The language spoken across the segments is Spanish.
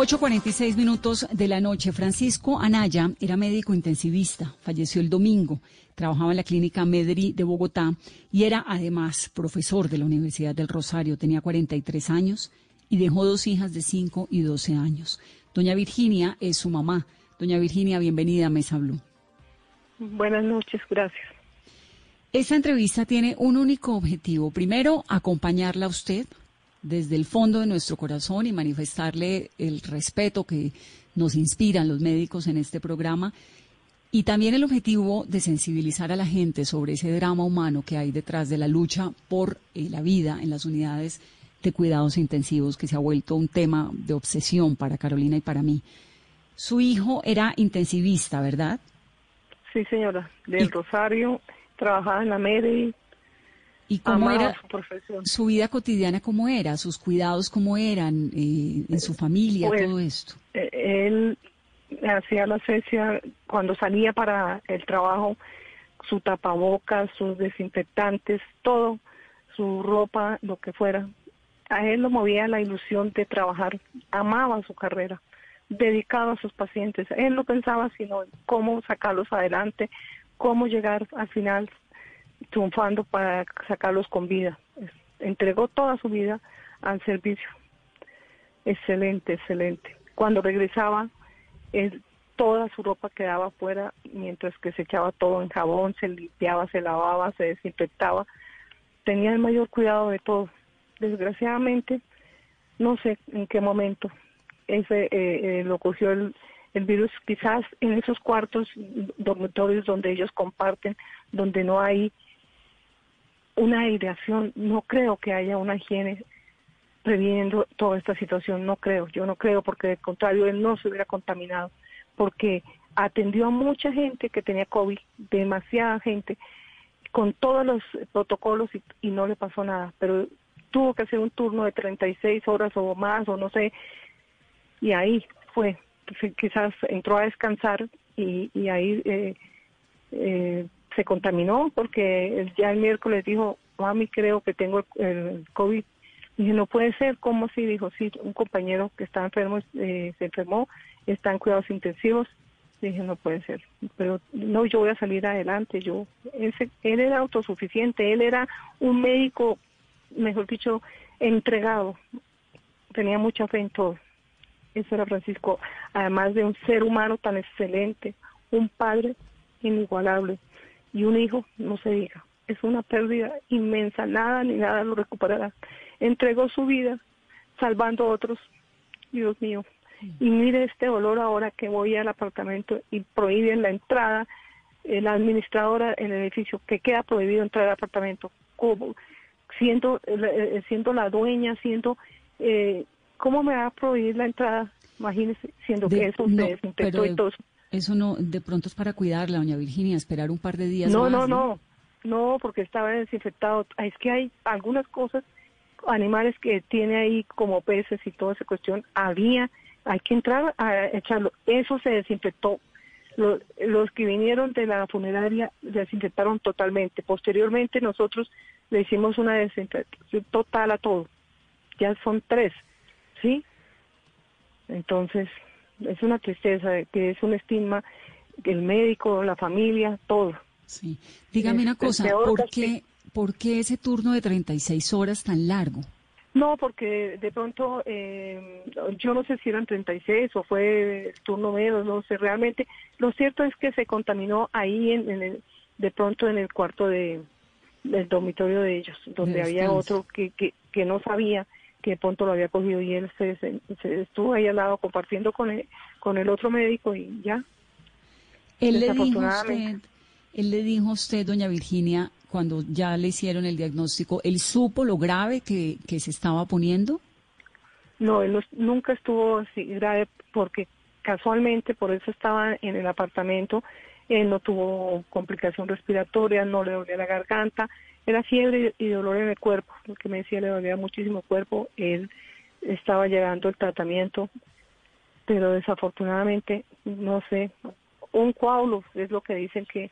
8.46 minutos de la noche. Francisco Anaya era médico intensivista, falleció el domingo, trabajaba en la clínica Medri de Bogotá y era además profesor de la Universidad del Rosario. Tenía 43 años y dejó dos hijas de 5 y 12 años. Doña Virginia es su mamá. Doña Virginia, bienvenida a Mesa Blue. Buenas noches, gracias. Esta entrevista tiene un único objetivo. Primero, acompañarla a usted desde el fondo de nuestro corazón y manifestarle el respeto que nos inspiran los médicos en este programa y también el objetivo de sensibilizar a la gente sobre ese drama humano que hay detrás de la lucha por eh, la vida en las unidades de cuidados intensivos que se ha vuelto un tema de obsesión para Carolina y para mí. Su hijo era intensivista, ¿verdad? Sí, señora, del Rosario, trabajaba en la MEDI, ¿Y cómo era su, vida cotidiana? ¿Cómo era? ¿Sus cuidados cómo eran? Eh, ¿En su familia? Pues, todo esto. Eh, él hacía la cesia cuando salía para el trabajo, su tapabocas, sus desinfectantes, todo, su ropa, lo que fuera. A él lo movía la ilusión de trabajar. Amaba su carrera, dedicado a sus pacientes. Él no pensaba sino cómo sacarlos adelante, cómo llegar al final triunfando para sacarlos con vida. Entregó toda su vida al servicio. Excelente, excelente. Cuando regresaba, toda su ropa quedaba afuera, mientras que se echaba todo en jabón, se limpiaba, se lavaba, se desinfectaba. Tenía el mayor cuidado de todo. Desgraciadamente, no sé en qué momento ese eh, eh, lo cogió el, el virus, quizás en esos cuartos dormitorios donde ellos comparten, donde no hay una aireación, no creo que haya una higiene previniendo toda esta situación, no creo, yo no creo porque de contrario él no se hubiera contaminado, porque atendió a mucha gente que tenía COVID, demasiada gente, con todos los protocolos y, no le pasó nada, pero tuvo que hacer un turno de 36 horas o más o no sé, y ahí fue, quizás entró a descansar y, y ahí eh, eh, se contaminó porque ya el miércoles dijo, mami, creo que tengo el, COVID. Dije, no puede ser, ¿cómo así? Dijo, sí, un compañero que está enfermo eh, se enfermó, está en cuidados intensivos. Dije, no puede ser, pero no, yo voy a salir adelante. Yo, ese, él era autosuficiente, él era un médico, mejor dicho, entregado. Tenía mucha fe en todo. Eso era Francisco, además de un ser humano tan excelente, un padre inigualable y un hijo, no se diga. Es una pérdida inmensa, nada ni nada lo recuperará. Entregó su vida salvando a otros, Dios mío. Y mire este dolor ahora que voy al apartamento y prohíben la entrada, eh, la administradora en el edificio, que queda prohibido entrar al apartamento. como Siendo, eh, eh, siendo la dueña, siendo... ¿Cómo me va a prohibir la entrada? Imagínese, siendo que eso se desinfectó y todo eso. Eso no, de pronto es para cuidarla, doña Virginia, esperar un par de días. No, no, no, no, porque estaba desinfectado. Es que hay algunas cosas, animales que tiene ahí como peces y toda esa cuestión. Había, hay que entrar a echarlo. Eso se desinfectó. Los, los que vinieron de la funeraria desinfectaron totalmente. Posteriormente nosotros le hicimos una desinfección total a todo. Ya son tres, ¿sí? Entonces, es una tristeza, que es un estigma, el médico, la familia, todo. Sí. Dígame una cosa, ¿por qué, ¿por qué ese turno de 36 horas tan largo? No, porque de pronto, eh, yo no sé si eran 36 o fue turno menos, no sé realmente. Lo cierto es que se contaminó ahí, en, el, de pronto en el cuarto de, del dormitorio de ellos, donde había otro que, que, que no sabía que pronto lo había cogido y él se, estuvo ahí al lado compartiendo con el, con el otro médico y ya. Él le, dijo usted, él le dijo a usted, doña Virginia, cuando ya le hicieron el diagnóstico, ¿él supo lo grave que, que se estaba poniendo? No, él nunca estuvo así grave porque casualmente por eso estaba en el apartamento, él no tuvo complicación respiratoria, no le dolía la garganta, era fiebre y dolor en el cuerpo, porque me decía le dolía muchísimo el cuerpo, él estaba llegando el tratamiento, pero desafortunadamente, no sé, un coágulo es lo que dicen que,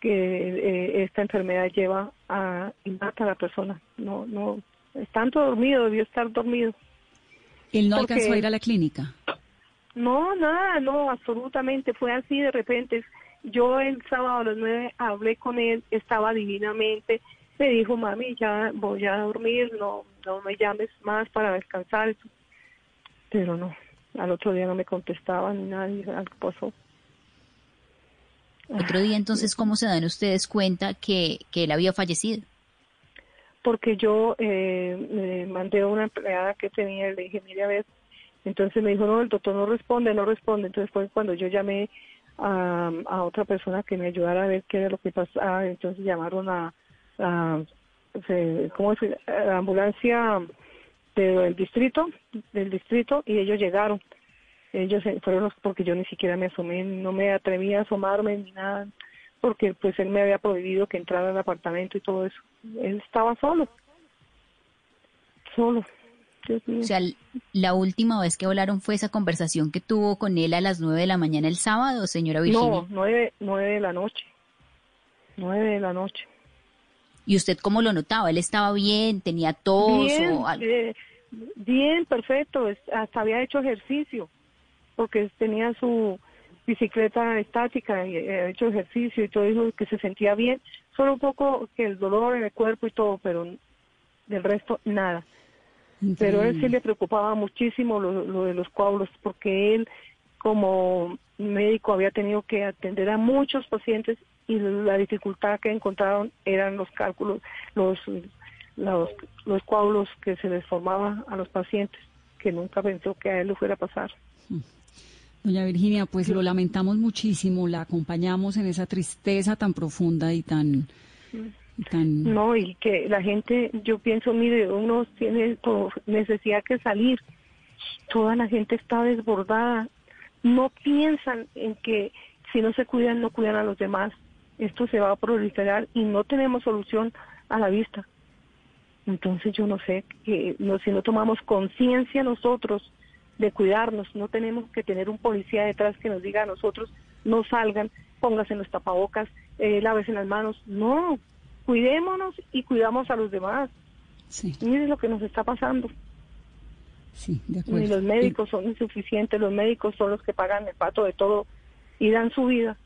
que eh, esta enfermedad lleva a y mata a la persona. No, no, es tanto dormido, debió estar dormido. ¿Él no alcanzó a ir a la clínica? No, nada, no, absolutamente, fue así de repente. Yo el sábado a las nueve hablé con él, estaba divinamente, me dijo, mami, ya voy a dormir, no, no me llames más para descansar. Pero no, al otro día no me contestaba ni nadie, algo pasó. Otro día entonces, ¿cómo se dan ustedes cuenta que, que él había fallecido? Porque yo eh, mandé a una empleada que tenía, le dije, mire a ver, entonces me dijo, no, el doctor no responde, no responde. Entonces fue cuando yo llamé a, a otra persona que me ayudara a ver qué era lo que pasaba. Entonces llamaron a, ¿cómo es? La ambulancia del distrito, del distrito, y ellos llegaron. Ellos fueron los, porque yo ni siquiera me asomé, no me atreví a asomarme ni nada, porque pues él me había prohibido que entrara al apartamento y todo eso. Él estaba solo, solo. O sea, la última vez que hablaron fue esa conversación que tuvo con él a las nueve de la mañana el sábado, señora Virginia. No, nueve, nueve de la noche. Nueve de la noche. ¿Y usted cómo lo notaba? ¿Él estaba bien? ¿Tenía tos bien, o algo? Eh, bien, perfecto. Hasta había hecho ejercicio, porque tenía su bicicleta estática y había hecho ejercicio y todo eso, que se sentía bien. Solo un poco que el dolor en el cuerpo y todo, pero del resto nada. Pero a él sí le preocupaba muchísimo lo, lo de los coágulos, porque él como médico había tenido que atender a muchos pacientes y la dificultad que encontraron eran los cálculos, los, los, los coágulos que se les formaba a los pacientes, que nunca pensó que a él le fuera a pasar. Doña Virginia, pues lo lamentamos muchísimo, la acompañamos en esa tristeza tan profunda y tan... No, y que la gente, yo pienso, mire, uno tiene necesidad que salir, toda la gente está desbordada, no piensan en que si no se cuidan, no cuidan a los demás. Esto se va a proliferar y no tenemos solución a la vista. Entonces yo no sé, que no, si no tomamos conciencia nosotros de cuidarnos, no tenemos que tener un policía detrás que nos diga a nosotros, no salgan, pónganse los tapabocas, eh, las manos. No, cuidémonos y cuidamos a los demás. Sí. Miren lo que nos está pasando. Sí, de acuerdo. Los médicos son insuficientes, los médicos son los que pagan el pato de todo y dan su vida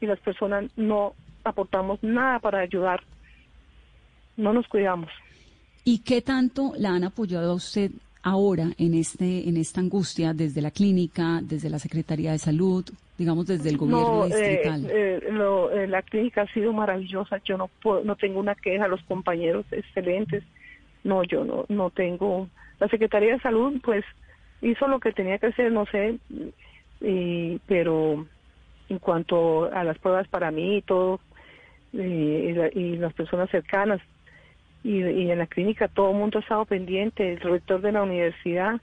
y las personas no aportamos nada para ayudar. No nos cuidamos. ¿Y qué tanto la han apoyado a usted ahora en este en esta angustia desde la clínica, desde la Secretaría de Salud, digamos desde el gobierno no, distrital? Eh, eh, lo, eh, la clínica ha sido maravillosa. Yo no puedo, no tengo una queja. Los compañeros excelentes. No, yo no no tengo. La Secretaría de Salud, pues hizo lo que tenía que hacer. No sé, y, pero en cuanto a las pruebas para mí y todo y, y las personas cercanas y, y, en la clínica todo el mundo ha estado pendiente, el rector de la universidad,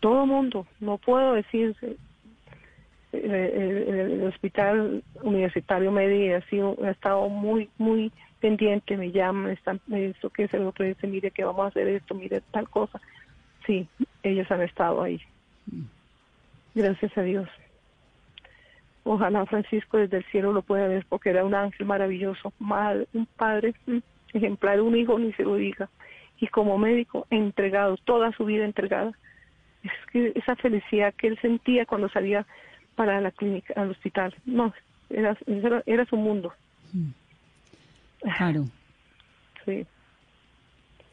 todo el mundo, no puedo decir, el, el, hospital universitario Medi ha, sido, ha estado muy, muy pendiente, me llaman, están, esto que es el otro dice, mire que vamos a hacer esto, mire tal cosa. Sí, ellos han estado ahí. Gracias a Dios. Ojalá Francisco desde el cielo lo pueda ver porque era un ángel maravilloso, madre, un padre ejemplar, un hijo ni se lo diga. Y como médico entregado, toda su vida entregada. Es que esa felicidad que él sentía cuando salía para la clínica, al hospital, no, era, era, era su mundo. Claro. Sí.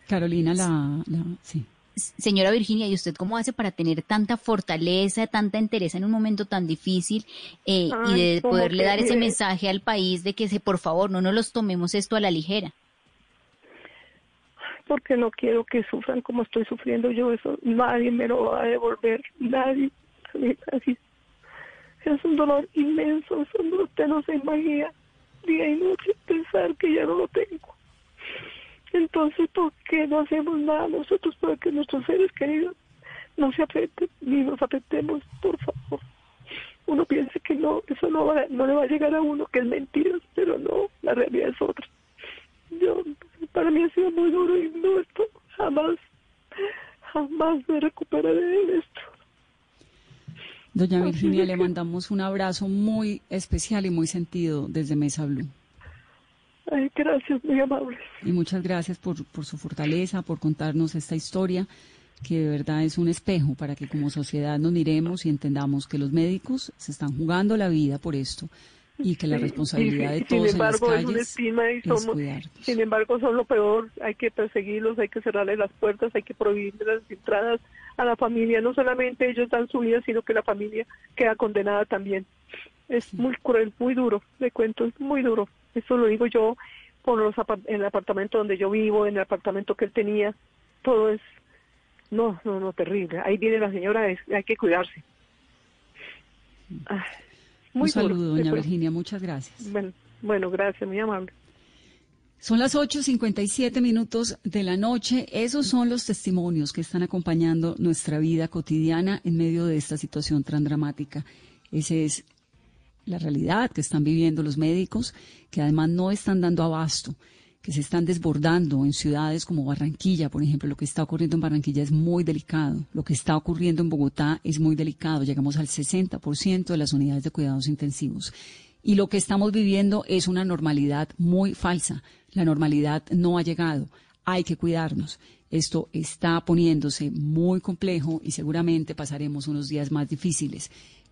Carolina, la, la sí. Señora Virginia, ¿y usted cómo hace para tener tanta fortaleza, tanta entereza en un momento tan difícil eh, Ay, y de ¿cómo poderle dar ese mensaje al país de que se, por favor no nos los tomemos esto a la ligera? Porque no quiero que sufran como estoy sufriendo yo, eso nadie me lo va a devolver, nadie, nadie. Es un dolor inmenso, es un dolor que no se imagina, día y noche pensar que ya no lo tengo. Entonces, ¿por qué no hacemos nada nosotros para que nuestros seres queridos no se afecten ni nos afectemos, por favor? Uno piensa que no, eso no, va, no le va a llegar a uno, que es mentira, pero no, la realidad es otra. Yo, para mí ha sido muy duro y no, esto jamás, jamás me recuperaré de esto. Doña Virginia, es le mandamos un abrazo muy especial y muy sentido desde Mesa Blue. Ay, gracias, muy amables. Y muchas gracias por, por su fortaleza, por contarnos esta historia. que de verdad es un espejo para que como sociedad nos miremos y entendamos que los médicos se están jugando la vida por esto y que la responsabilidad de todos sin embargo, en las calles es, y somos, Sin embargo, son lo peor. Hay que perseguirlos, hay que cerrarles las puertas, hay que prohibirles las entradas a la familia. No solamente ellos dan su vida, sino que la familia queda condenada también. Es muy cruel, muy duro, le cuento, es muy duro. Eso lo digo yo por los en el apartamento donde yo vivo, en el apartamento que él tenía. Todo es, no, no, no, terrible. Ahí viene la señora, hay que cuidarse. Un saludo, doña Virginia, muchas gracias. Bueno, bueno, gracias, muy amable. Son las 8.57 minutos de la noche. Esos son los testimonios que están acompañando nuestra vida cotidiana en medio de esta situación tan dramática. Esa es la realidad que están viviendo los médicos, que además no están dando abasto que se están desbordando en ciudades como Barranquilla, por ejemplo. Lo que está ocurriendo en Barranquilla es muy delicado. Lo que está ocurriendo en Bogotá es muy delicado. Llegamos al 60% de las unidades de cuidados intensivos. Y lo que estamos viviendo es una normalidad muy falsa. La normalidad no ha llegado. Hay que cuidarnos. Esto está poniéndose muy complejo y seguramente pasaremos unos días más difíciles.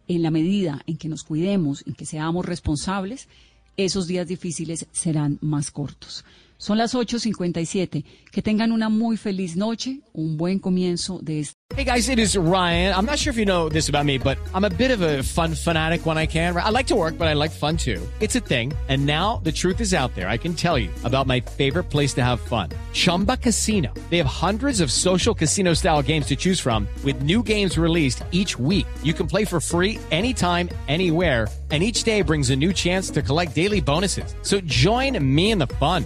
En la medida en que nos cuidemos, en que seamos responsables, esos días difíciles serán más cortos. Son las 8.57. Que tengan una muy feliz noche, un buen comienzo de este. Hey guys, it is Ryan. I'm not sure if you know this about me, but I'm a bit of a fun fanatic when I can. I like to work, but I like fun too. It's a thing. And now the truth is out there. I can tell you about my favorite place to have fun. Chumba Casino. They have hundreds of social casino style games to choose from with new games released each week. You can play for free anytime, anywhere and each day brings a new chance to collect daily bonuses. So join me in the fun.